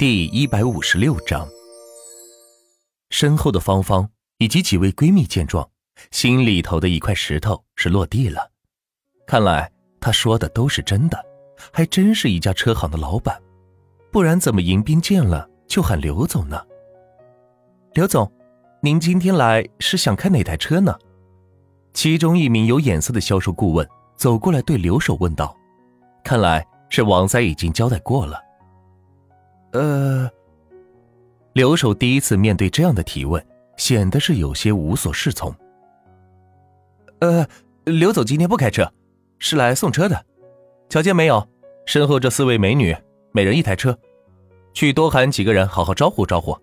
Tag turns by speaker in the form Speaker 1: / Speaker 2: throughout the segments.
Speaker 1: 第一百五十六章，身后的芳芳以及几位闺蜜见状，心里头的一块石头是落地了。看来她说的都是真的，还真是一家车行的老板，不然怎么迎宾见了就喊刘总呢？刘总，您今天来是想看哪台车呢？其中一名有眼色的销售顾问走过来对刘守问道：“看来是王三已经交代过了。”呃，刘守第一次面对这样的提问，显得是有些无所适从。呃，刘总今天不开车，是来送车的。瞧见没有，身后这四位美女，每人一台车，去多喊几个人，好好招呼招呼。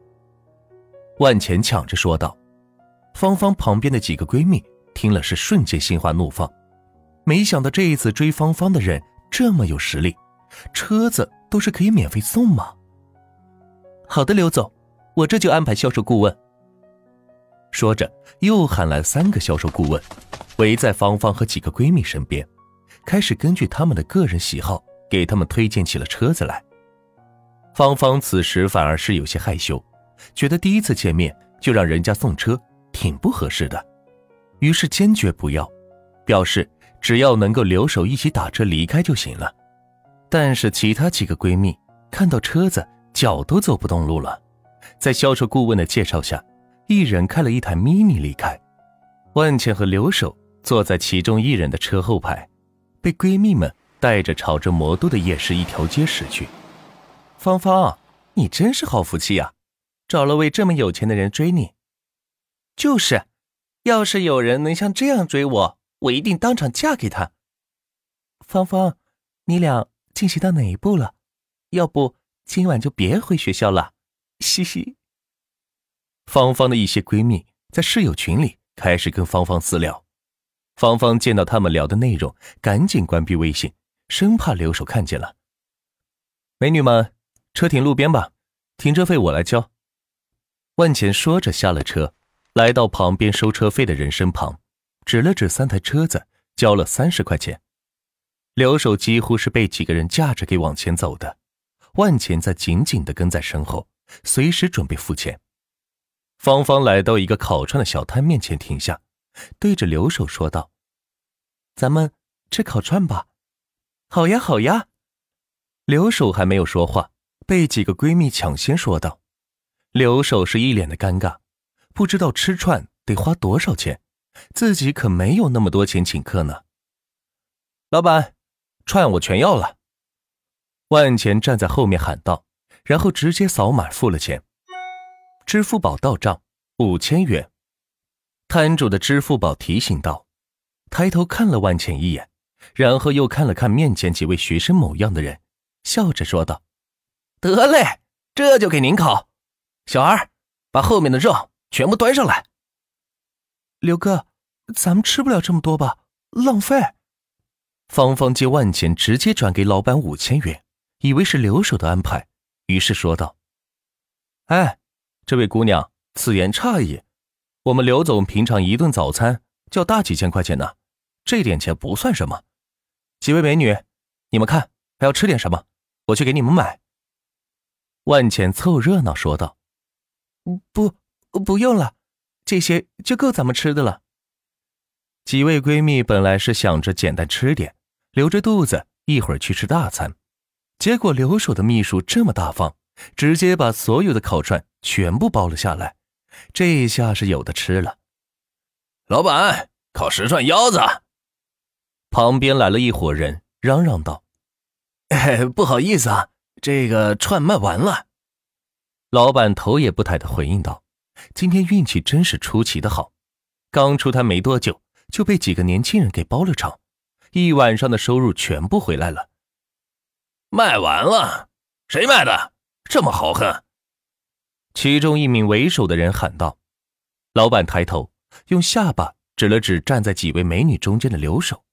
Speaker 1: 万钱抢着说道。芳芳旁边的几个闺蜜听了是瞬间心花怒放，没想到这一次追芳芳的人这么有实力，车子都是可以免费送吗？好的，刘总，我这就安排销售顾问。说着，又喊来三个销售顾问，围在芳芳和几个闺蜜身边，开始根据他们的个人喜好给他们推荐起了车子来。芳芳此时反而是有些害羞，觉得第一次见面就让人家送车挺不合适的，于是坚决不要，表示只要能够留守一起打车离开就行了。但是其他几个闺蜜看到车子。脚都走不动路了，在销售顾问的介绍下，一人开了一台 mini 离开。万茜和刘守坐在其中一人的车后排，被闺蜜们带着朝着魔都的夜市一条街驶去。芳芳，你真是好福气呀，找了位这么有钱的人追你。就是，要是有人能像这样追我，我一定当场嫁给他。芳芳，你俩进行到哪一步了？要不？今晚就别回学校了，嘻嘻。芳芳的一些闺蜜在室友群里开始跟芳芳私聊，芳芳见到他们聊的内容，赶紧关闭微信，生怕留守看见了。美女们，车停路边吧，停车费我来交。万钱说着下了车，来到旁边收车费的人身旁，指了指三台车子，交了三十块钱。留守几乎是被几个人架着给往前走的。万钱在紧紧的跟在身后，随时准备付钱。芳芳来到一个烤串的小摊面前停下，对着刘守说道：“咱们吃烤串吧。”“好呀，好呀。”刘守还没有说话，被几个闺蜜抢先说道。刘守是一脸的尴尬，不知道吃串得花多少钱，自己可没有那么多钱请客呢。老板，串我全要了。万钱站在后面喊道，然后直接扫码付了钱。支付宝到账五千元。摊主的支付宝提醒道，抬头看了万钱一眼，然后又看了看面前几位学生模样的人，笑着说道：“得嘞，这就给您烤。小二，把后面的肉全部端上来。”刘哥，咱们吃不了这么多吧，浪费。芳芳借万钱直接转给老板五千元。以为是留守的安排，于是说道：“哎，这位姑娘，此言差矣。我们刘总平常一顿早餐就要大几千块钱呢，这点钱不算什么。几位美女，你们看还要吃点什么？我去给你们买。”万钱凑热闹说道：“不，不用了，这些就够咱们吃的了。”几位闺蜜本来是想着简单吃点，留着肚子一会儿去吃大餐。结果留守的秘书这么大方，直接把所有的烤串全部包了下来，这下是有的吃了。
Speaker 2: 老板，烤十串腰子。
Speaker 1: 旁边来了一伙人，嚷嚷道：“
Speaker 2: 哎，不好意思啊，这个串卖完了。”
Speaker 1: 老板头也不抬的回应道：“今天运气真是出奇的好，刚出摊没多久就被几个年轻人给包了场，一晚上的收入全部回来了。”
Speaker 2: 卖完了，谁卖的？这么豪横！
Speaker 1: 其中一名为首的人喊道。老板抬头，用下巴指了指站在几位美女中间的留守。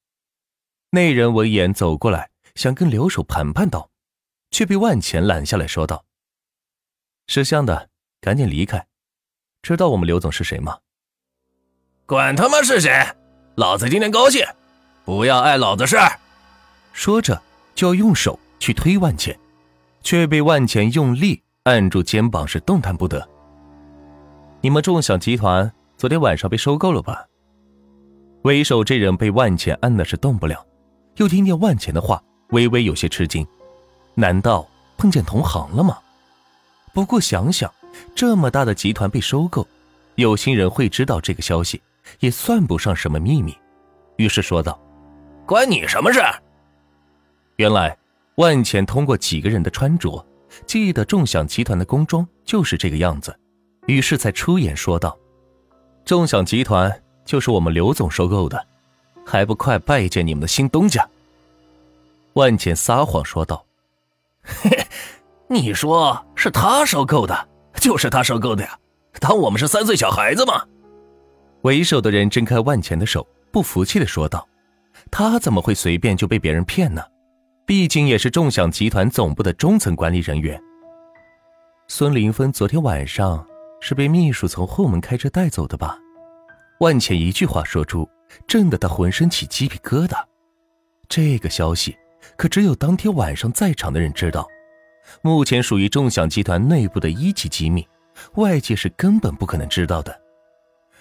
Speaker 1: 那人闻言走过来，想跟留守盘盘道，却被万钱拦下来说道：“识相的，赶紧离开。知道我们刘总是谁吗？”
Speaker 2: 管他妈是谁，老子今天高兴，不要碍老子事儿。
Speaker 1: 说着就要用手。去推万钱，却被万钱用力按住肩膀是动弹不得。你们众享集团昨天晚上被收购了吧？为首这人被万钱按的是动不了，又听见万钱的话，微微有些吃惊。难道碰见同行了吗？不过想想，这么大的集团被收购，有心人会知道这个消息，也算不上什么秘密。于是说道：“
Speaker 2: 关你什么事？”
Speaker 1: 原来万钱通过几个人的穿着，记得众享集团的工装就是这个样子，于是才出言说道：“众享集团就是我们刘总收购的，还不快拜见你们的新东家？”万钱撒谎说道。
Speaker 2: 嘿，你说是他收购的，就是他收购的呀，当我们是三岁小孩子吗？
Speaker 1: 为首的人挣开万钱的手，不服气的说道：“他怎么会随便就被别人骗呢？毕竟也是众享集团总部的中层管理人员。”孙林峰昨天晚上是被秘书从后门开车带走的吧？万茜一句话说出，震得他浑身起鸡皮疙瘩。这个消息。可只有当天晚上在场的人知道，目前属于众享集团内部的一级机密，外界是根本不可能知道的。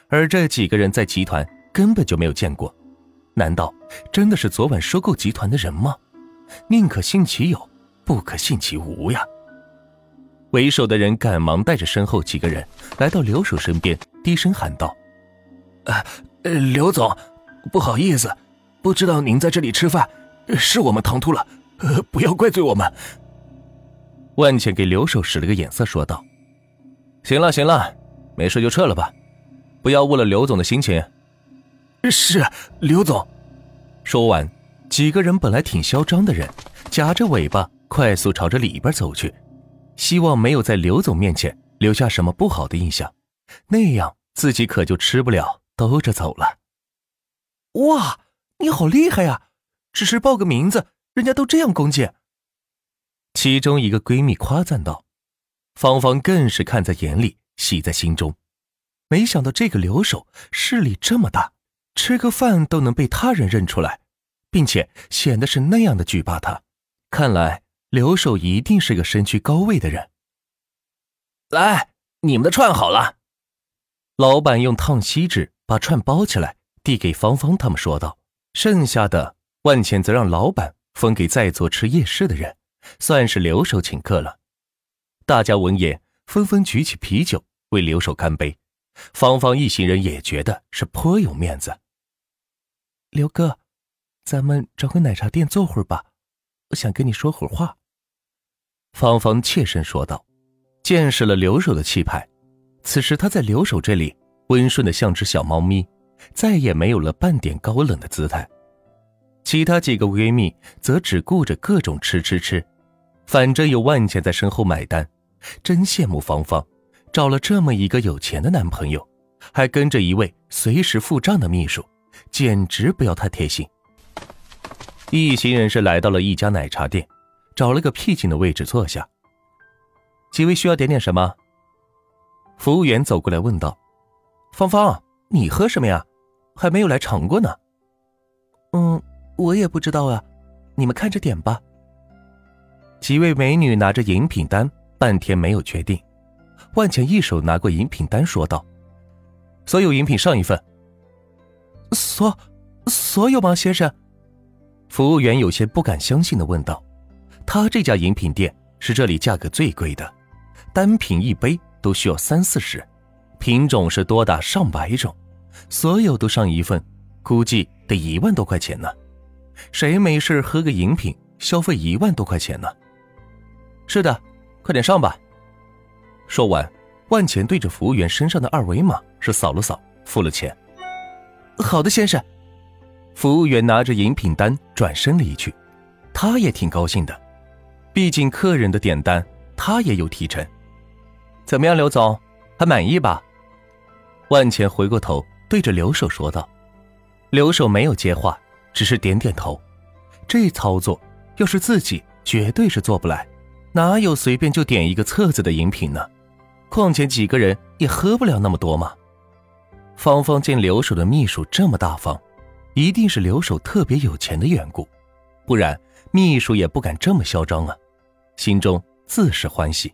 Speaker 1: 而这几个人在集团根本就没有见过，难道真的是昨晚收购集团的人吗？宁可信其有，不可信其无呀！为首的人赶忙带着身后几个人来到刘守身边，低声喊道：“
Speaker 2: 呃，刘总，不好意思，不知道您在这里吃饭。”是我们唐突了，呃，不要怪罪我们。
Speaker 1: 万茜给刘守使了个眼色，说道：“行了行了，没事就撤了吧，不要误了刘总的心情。”
Speaker 2: 是刘总。
Speaker 1: 说完，几个人本来挺嚣张的人，夹着尾巴快速朝着里边走去，希望没有在刘总面前留下什么不好的印象，那样自己可就吃不了兜着走了。
Speaker 3: 哇，你好厉害呀！只是报个名字，人家都这样恭敬。
Speaker 1: 其中一个闺蜜夸赞道：“芳芳更是看在眼里，喜在心中。没想到这个留守势力这么大，吃个饭都能被他人认出来，并且显得是那样的惧怕他。看来留守一定是个身居高位的人。”
Speaker 2: 来，你们的串好了。
Speaker 1: 老板用烫锡纸把串包起来，递给芳芳他们，说道：“剩下的。”万茜则让老板分给在座吃夜市的人，算是留守请客了。大家闻言纷纷举起啤酒为留守干杯。芳芳一行人也觉得是颇有面子。
Speaker 3: 刘哥，咱们找个奶茶店坐会儿吧，我想跟你说会儿话。
Speaker 1: 芳芳怯声说道。见识了留守的气派，此时她在留守这里温顺的像只小猫咪，再也没有了半点高冷的姿态。其他几个闺蜜则只顾着各种吃吃吃，反正有万钱在身后买单，真羡慕芳芳，找了这么一个有钱的男朋友，还跟着一位随时付账的秘书，简直不要太贴心。一行人是来到了一家奶茶店，找了个僻静的位置坐下。几位需要点点什么？服务员走过来问道：“芳芳，你喝什么呀？还没有来尝过呢。”
Speaker 3: 嗯。我也不知道啊，你们看着点吧。
Speaker 1: 几位美女拿着饮品单，半天没有决定。万茜一手拿过饮品单，说道：“所有饮品上一份。”
Speaker 3: 所所有吗，先生？
Speaker 1: 服务员有些不敢相信的问道：“他这家饮品店是这里价格最贵的，单品一杯都需要三四十，品种是多达上百种，所有都上一份，估计得一万多块钱呢。”谁没事喝个饮品消费一万多块钱呢？是的，快点上吧。说完，万钱对着服务员身上的二维码是扫了扫，付了钱。
Speaker 3: 好的，先生。
Speaker 1: 服务员拿着饮品单转身离去，他也挺高兴的，毕竟客人的点单他也有提成。怎么样，刘总，还满意吧？万钱回过头对着刘守说道。刘守没有接话。只是点点头，这操作要是自己绝对是做不来，哪有随便就点一个册子的饮品呢？况且几个人也喝不了那么多嘛。芳芳见留守的秘书这么大方，一定是留守特别有钱的缘故，不然秘书也不敢这么嚣张啊，心中自是欢喜。